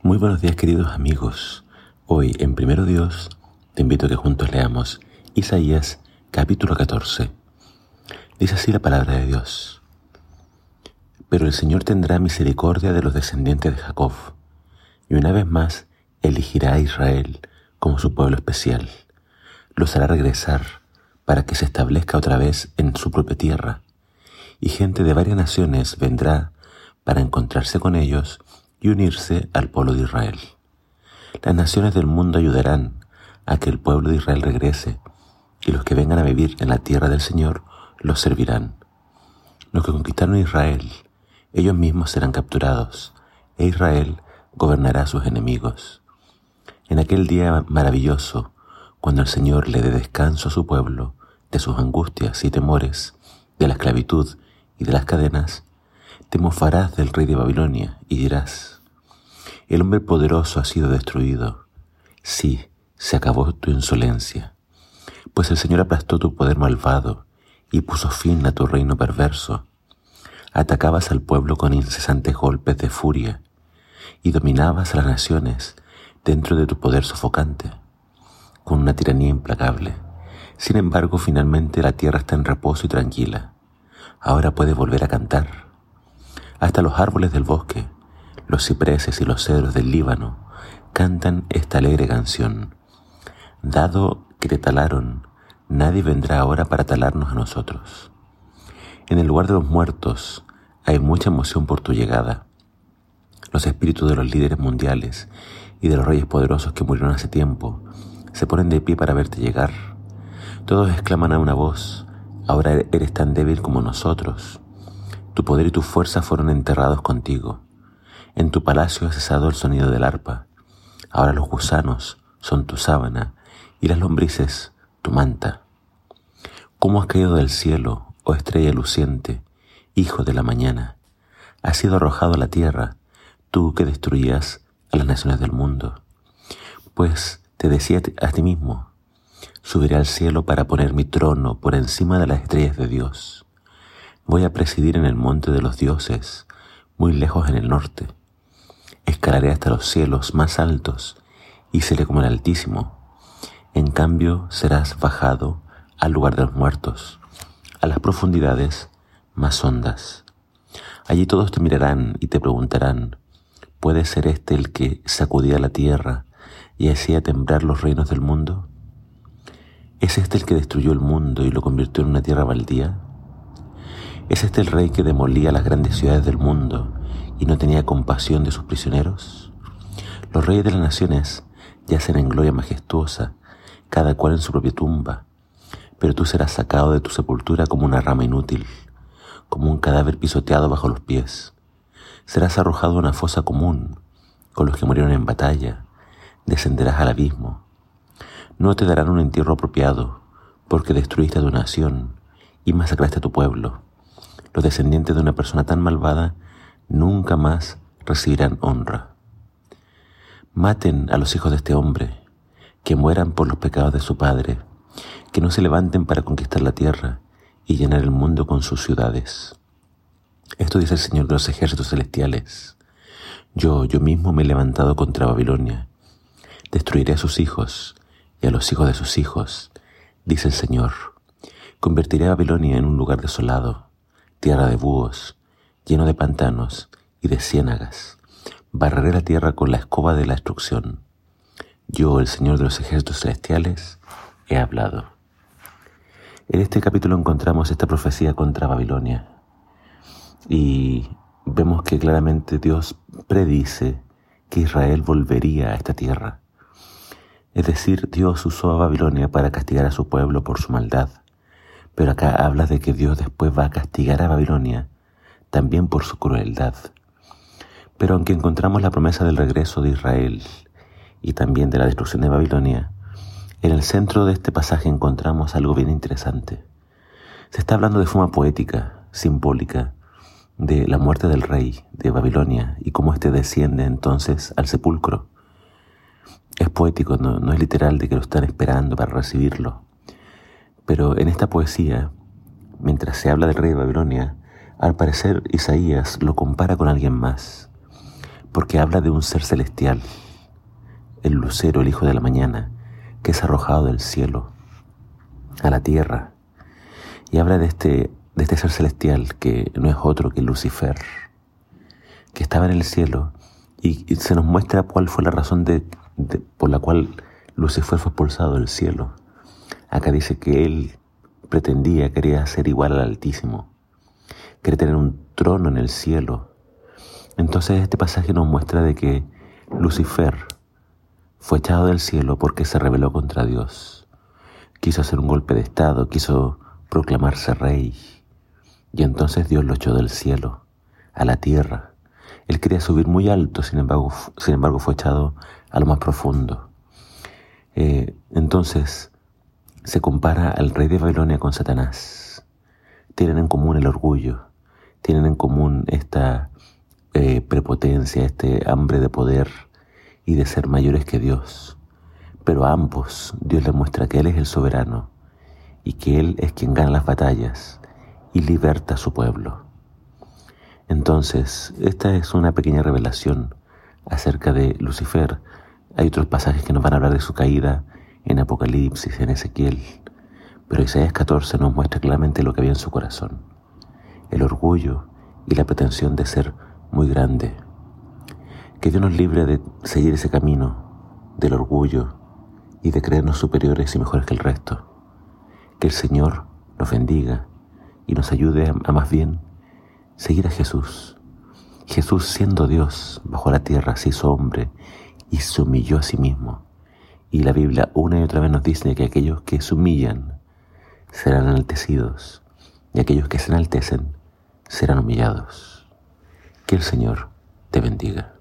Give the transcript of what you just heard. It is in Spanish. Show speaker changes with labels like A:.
A: Muy buenos días queridos amigos. Hoy en Primero Dios te invito a que juntos leamos Isaías capítulo 14. Dice así la palabra de Dios. Pero el Señor tendrá misericordia de los descendientes de Jacob, y una vez más elegirá a Israel como su pueblo especial. Los hará regresar para que se establezca otra vez en su propia tierra, y gente de varias naciones vendrá para encontrarse con ellos y unirse al pueblo de Israel. Las naciones del mundo ayudarán a que el pueblo de Israel regrese, y los que vengan a vivir en la tierra del Señor los servirán. Los que conquistaron Israel, ellos mismos serán capturados, e Israel gobernará a sus enemigos. En aquel día maravilloso, cuando el Señor le dé descanso a su pueblo de sus angustias y temores, de la esclavitud y de las cadenas, te mofarás del rey de Babilonia y dirás, el hombre poderoso ha sido destruido. Sí, se acabó tu insolencia, pues el Señor aplastó tu poder malvado y puso fin a tu reino perverso. Atacabas al pueblo con incesantes golpes de furia y dominabas a las naciones dentro de tu poder sofocante, con una tiranía implacable. Sin embargo, finalmente la tierra está en reposo y tranquila. Ahora puedes volver a cantar hasta los árboles del bosque, los cipreses y los cedros del Líbano cantan esta alegre canción. Dado que te talaron, nadie vendrá ahora para talarnos a nosotros. En el lugar de los muertos hay mucha emoción por tu llegada. Los espíritus de los líderes mundiales y de los reyes poderosos que murieron hace tiempo se ponen de pie para verte llegar. Todos exclaman a una voz, ahora eres tan débil como nosotros. Tu poder y tu fuerza fueron enterrados contigo. En tu palacio ha cesado el sonido del arpa. Ahora los gusanos son tu sábana y las lombrices tu manta. ¿Cómo has caído del cielo, oh estrella luciente, hijo de la mañana? Has sido arrojado a la tierra, tú que destruías a las naciones del mundo. Pues te decía a ti mismo, subiré al cielo para poner mi trono por encima de las estrellas de Dios. Voy a presidir en el monte de los dioses, muy lejos en el norte. Escalaré hasta los cielos más altos y seré como el Altísimo. En cambio serás bajado al lugar de los muertos, a las profundidades más hondas. Allí todos te mirarán y te preguntarán, ¿puede ser este el que sacudía la tierra y hacía temblar los reinos del mundo? ¿Es este el que destruyó el mundo y lo convirtió en una tierra baldía? ¿Es este el rey que demolía las grandes ciudades del mundo y no tenía compasión de sus prisioneros? Los reyes de las naciones yacen en gloria majestuosa, cada cual en su propia tumba, pero tú serás sacado de tu sepultura como una rama inútil, como un cadáver pisoteado bajo los pies. Serás arrojado a una fosa común con los que murieron en batalla, descenderás al abismo. No te darán un entierro apropiado, porque destruiste a tu nación y masacraste a tu pueblo los descendientes de una persona tan malvada nunca más recibirán honra. Maten a los hijos de este hombre, que mueran por los pecados de su padre, que no se levanten para conquistar la tierra y llenar el mundo con sus ciudades. Esto dice el Señor de los ejércitos celestiales. Yo, yo mismo me he levantado contra Babilonia. Destruiré a sus hijos y a los hijos de sus hijos, dice el Señor. Convertiré a Babilonia en un lugar desolado tierra de búhos, lleno de pantanos y de ciénagas. Barreré la tierra con la escoba de la destrucción. Yo, el Señor de los ejércitos celestiales, he hablado. En este capítulo encontramos esta profecía contra Babilonia y vemos que claramente Dios predice que Israel volvería a esta tierra. Es decir, Dios usó a Babilonia para castigar a su pueblo por su maldad pero acá habla de que Dios después va a castigar a Babilonia, también por su crueldad. Pero aunque encontramos la promesa del regreso de Israel y también de la destrucción de Babilonia, en el centro de este pasaje encontramos algo bien interesante. Se está hablando de forma poética, simbólica, de la muerte del rey de Babilonia y cómo éste desciende entonces al sepulcro. Es poético, no, no es literal de que lo están esperando para recibirlo. Pero en esta poesía, mientras se habla del rey de Babilonia, al parecer Isaías lo compara con alguien más. porque habla de un ser celestial, el lucero, el hijo de la mañana, que es arrojado del cielo a la tierra. Y habla de este, de este ser celestial que no es otro que Lucifer, que estaba en el cielo y, se nos muestra cuál fue la razón de, por la cual Lucifer fue expulsado del cielo. Acá dice que él pretendía, quería ser igual al Altísimo, quería tener un trono en el cielo. Entonces este pasaje nos muestra de que Lucifer fue echado del cielo porque se rebeló contra Dios. Quiso hacer un golpe de estado, quiso proclamarse rey. Y entonces Dios lo echó del cielo, a la tierra. Él quería subir muy alto, sin embargo, sin embargo fue echado a lo más profundo. Eh, entonces se compara al rey de Babilonia con Satanás. Tienen en común el orgullo, tienen en común esta eh, prepotencia, este hambre de poder y de ser mayores que Dios. Pero a ambos Dios les muestra que Él es el soberano y que Él es quien gana las batallas y liberta a su pueblo. Entonces, esta es una pequeña revelación acerca de Lucifer. Hay otros pasajes que nos van a hablar de su caída en Apocalipsis, en Ezequiel, pero Isaías 14 nos muestra claramente lo que había en su corazón, el orgullo y la pretensión de ser muy grande, que Dios nos libre de seguir ese camino del orgullo y de creernos superiores y mejores que el resto. Que el Señor nos bendiga y nos ayude a, más bien seguir a Jesús. Jesús siendo Dios bajo la tierra se hizo hombre y se humilló a sí mismo. Y la Biblia una y otra vez nos dice que aquellos que se humillan serán enaltecidos y aquellos que se enaltecen serán humillados. Que el Señor te bendiga.